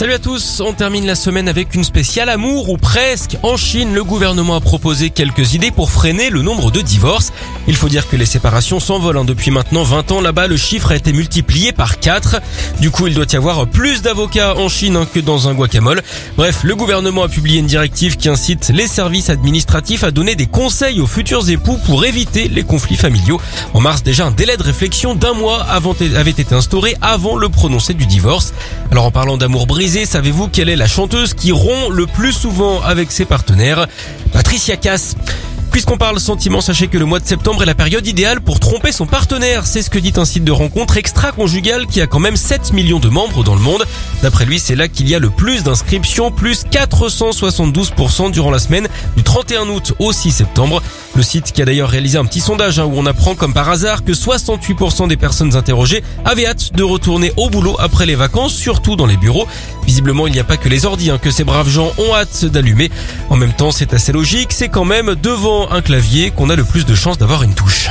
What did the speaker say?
Salut à tous, on termine la semaine avec une spéciale amour ou presque. En Chine, le gouvernement a proposé quelques idées pour freiner le nombre de divorces. Il faut dire que les séparations s'envolent hein. depuis maintenant 20 ans. Là-bas, le chiffre a été multiplié par 4. Du coup, il doit y avoir plus d'avocats en Chine hein, que dans un guacamole. Bref, le gouvernement a publié une directive qui incite les services administratifs à donner des conseils aux futurs époux pour éviter les conflits familiaux. En mars, déjà, un délai de réflexion d'un mois avait été instauré avant le prononcé du divorce. Alors en parlant d'amour brisé, savez-vous quelle est la chanteuse qui rompt le plus souvent avec ses partenaires? Patricia Cass. Puisqu'on parle sentiment, sachez que le mois de septembre est la période idéale pour tromper son partenaire. C'est ce que dit un site de rencontre extra-conjugal qui a quand même 7 millions de membres dans le monde. D'après lui, c'est là qu'il y a le plus d'inscriptions, plus 472% durant la semaine du 31 août au 6 septembre. Le site qui a d'ailleurs réalisé un petit sondage hein, où on apprend comme par hasard que 68% des personnes interrogées avaient hâte de retourner au boulot après les vacances, surtout dans les bureaux. Visiblement, il n'y a pas que les ordis hein, que ces braves gens ont hâte d'allumer. En même temps, c'est assez logique, c'est quand même devant un clavier qu'on a le plus de chances d'avoir une touche.